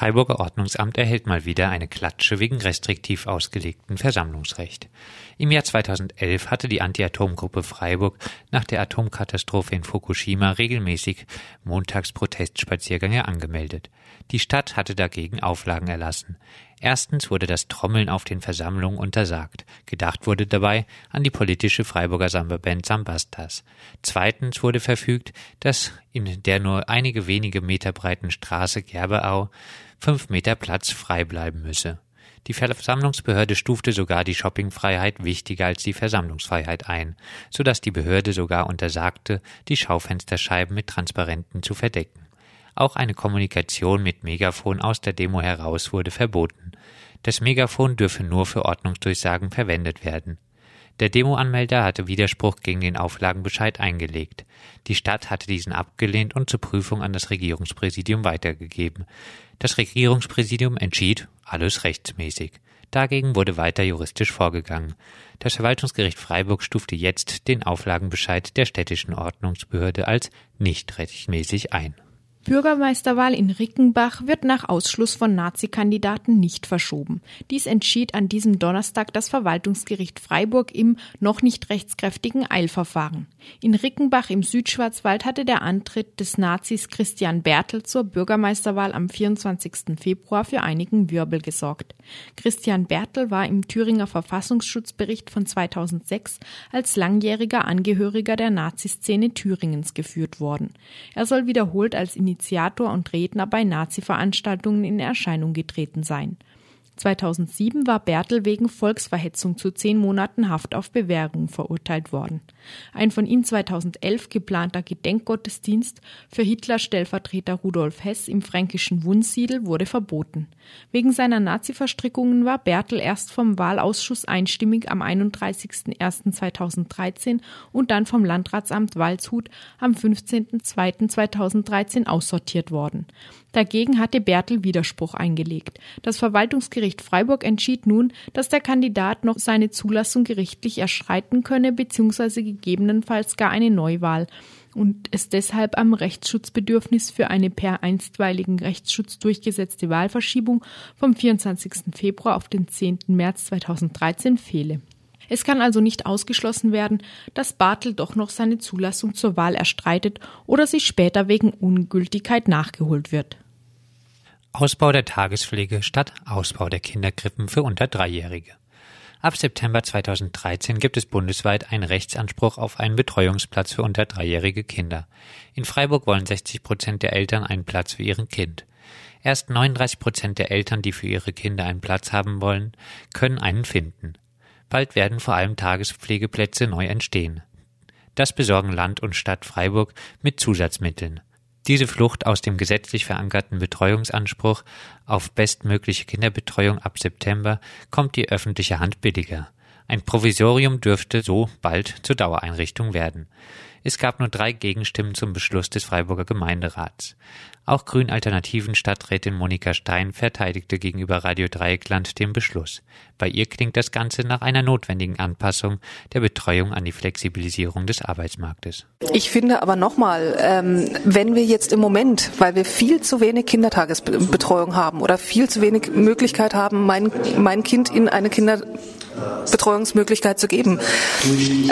Freiburger Ordnungsamt erhält mal wieder eine Klatsche wegen restriktiv ausgelegten Versammlungsrecht. Im Jahr 2011 hatte die Anti-Atom-Gruppe Freiburg nach der Atomkatastrophe in Fukushima regelmäßig Montagsprotestspaziergänge angemeldet. Die Stadt hatte dagegen Auflagen erlassen. Erstens wurde das Trommeln auf den Versammlungen untersagt. Gedacht wurde dabei an die politische Freiburger Samba-Band Sambastas. Zweitens wurde verfügt, dass in der nur einige wenige Meter breiten Straße Gerbeau fünf Meter Platz frei bleiben müsse. Die Versammlungsbehörde stufte sogar die Shoppingfreiheit wichtiger als die Versammlungsfreiheit ein, so dass die Behörde sogar untersagte, die Schaufensterscheiben mit Transparenten zu verdecken. Auch eine Kommunikation mit Megafon aus der Demo heraus wurde verboten. Das Megafon dürfe nur für Ordnungsdurchsagen verwendet werden. Der Demoanmelder hatte Widerspruch gegen den Auflagenbescheid eingelegt. Die Stadt hatte diesen abgelehnt und zur Prüfung an das Regierungspräsidium weitergegeben. Das Regierungspräsidium entschied, alles rechtsmäßig. Dagegen wurde weiter juristisch vorgegangen. Das Verwaltungsgericht Freiburg stufte jetzt den Auflagenbescheid der städtischen Ordnungsbehörde als nicht rechtmäßig ein. Bürgermeisterwahl in Rickenbach wird nach Ausschluss von Nazi-Kandidaten nicht verschoben. Dies entschied an diesem Donnerstag das Verwaltungsgericht Freiburg im noch nicht rechtskräftigen Eilverfahren. In Rickenbach im Südschwarzwald hatte der Antritt des Nazis Christian Bertel zur Bürgermeisterwahl am 24. Februar für einigen Wirbel gesorgt. Christian Bertel war im Thüringer Verfassungsschutzbericht von 2006 als langjähriger Angehöriger der Naziszene Thüringens geführt worden. Er soll wiederholt als Initiator und Redner bei Nazi-Veranstaltungen in Erscheinung getreten sein. 2007 war Bertel wegen Volksverhetzung zu zehn Monaten Haft auf Bewährung verurteilt worden. Ein von ihm 2011 geplanter Gedenkgottesdienst für Hitler-Stellvertreter Rudolf Hess im fränkischen Wunsiedel wurde verboten. Wegen seiner Nazi-Verstrickungen war Bertel erst vom Wahlausschuss einstimmig am 31.01.2013 und dann vom Landratsamt Waldshut am 15.02.2013 aussortiert worden. Dagegen hatte Bertel Widerspruch eingelegt. Das Verwaltungsgericht Freiburg entschied nun, dass der Kandidat noch seine Zulassung gerichtlich erschreiten könne bzw. gegebenenfalls gar eine Neuwahl und es deshalb am Rechtsschutzbedürfnis für eine per einstweiligen Rechtsschutz durchgesetzte Wahlverschiebung vom 24. Februar auf den 10. März 2013 fehle. Es kann also nicht ausgeschlossen werden, dass Bartel doch noch seine Zulassung zur Wahl erstreitet oder sie später wegen Ungültigkeit nachgeholt wird. Ausbau der Tagespflege statt Ausbau der Kinderkrippen für unter Dreijährige. Ab September 2013 gibt es bundesweit einen Rechtsanspruch auf einen Betreuungsplatz für unter dreijährige Kinder. In Freiburg wollen 60 Prozent der Eltern einen Platz für ihren Kind. Erst 39 Prozent der Eltern, die für ihre Kinder einen Platz haben wollen, können einen finden. Bald werden vor allem Tagespflegeplätze neu entstehen. Das besorgen Land und Stadt Freiburg mit Zusatzmitteln. Diese Flucht aus dem gesetzlich verankerten Betreuungsanspruch auf bestmögliche Kinderbetreuung ab September kommt die öffentliche Hand billiger. Ein Provisorium dürfte so bald zur Dauereinrichtung werden. Es gab nur drei Gegenstimmen zum Beschluss des Freiburger Gemeinderats. Auch Grün-Alternativen Stadträtin Monika Stein verteidigte gegenüber Radio Dreieckland den Beschluss. Bei ihr klingt das Ganze nach einer notwendigen Anpassung der Betreuung an die Flexibilisierung des Arbeitsmarktes. Ich finde aber nochmal, ähm, wenn wir jetzt im Moment, weil wir viel zu wenig Kindertagesbetreuung haben oder viel zu wenig Möglichkeit haben, mein, mein Kind in eine Kinder Betreuungsmöglichkeit zu geben.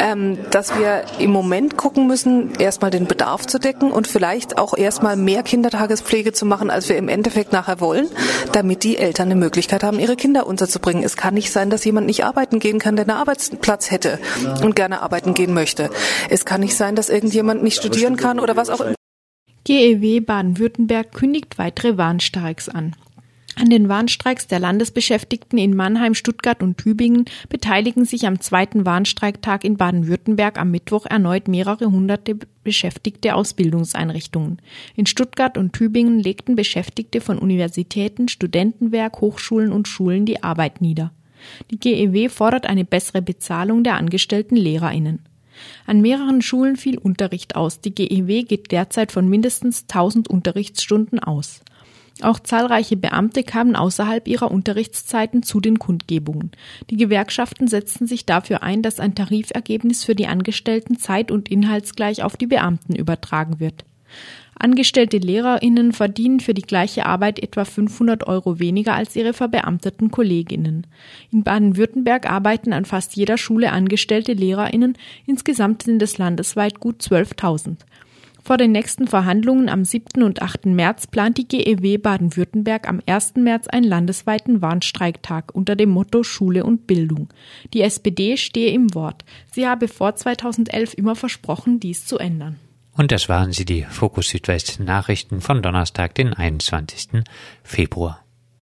Ähm, dass wir im Moment gucken müssen, erstmal den Bedarf zu decken und vielleicht auch erstmal mehr Kindertagespflege zu machen, als wir im Endeffekt nachher wollen, damit die Eltern eine Möglichkeit haben, ihre Kinder unterzubringen. Es kann nicht sein, dass jemand nicht arbeiten gehen kann, der einen Arbeitsplatz hätte und gerne arbeiten gehen möchte. Es kann nicht sein, dass irgendjemand nicht studieren kann oder was auch immer. GEW Baden-Württemberg kündigt weitere Warnstreiks an. An den Warnstreiks der Landesbeschäftigten in Mannheim, Stuttgart und Tübingen beteiligen sich am zweiten Warnstreiktag in Baden-Württemberg am Mittwoch erneut mehrere hunderte Beschäftigte aus Bildungseinrichtungen. In Stuttgart und Tübingen legten Beschäftigte von Universitäten, Studentenwerk, Hochschulen und Schulen die Arbeit nieder. Die GEW fordert eine bessere Bezahlung der angestellten Lehrerinnen. An mehreren Schulen fiel Unterricht aus. Die GEW geht derzeit von mindestens 1000 Unterrichtsstunden aus. Auch zahlreiche Beamte kamen außerhalb ihrer Unterrichtszeiten zu den Kundgebungen. Die Gewerkschaften setzten sich dafür ein, dass ein Tarifergebnis für die Angestellten zeit- und inhaltsgleich auf die Beamten übertragen wird. Angestellte LehrerInnen verdienen für die gleiche Arbeit etwa 500 Euro weniger als ihre verbeamteten KollegInnen. In Baden-Württemberg arbeiten an fast jeder Schule angestellte LehrerInnen. Insgesamt sind es landesweit gut 12.000. Vor den nächsten Verhandlungen am 7. und 8. März plant die GEW Baden-Württemberg am 1. März einen landesweiten Warnstreiktag unter dem Motto Schule und Bildung. Die SPD stehe im Wort. Sie habe vor 2011 immer versprochen, dies zu ändern. Und das waren sie, die Fokus Südwest Nachrichten von Donnerstag, den 21. Februar.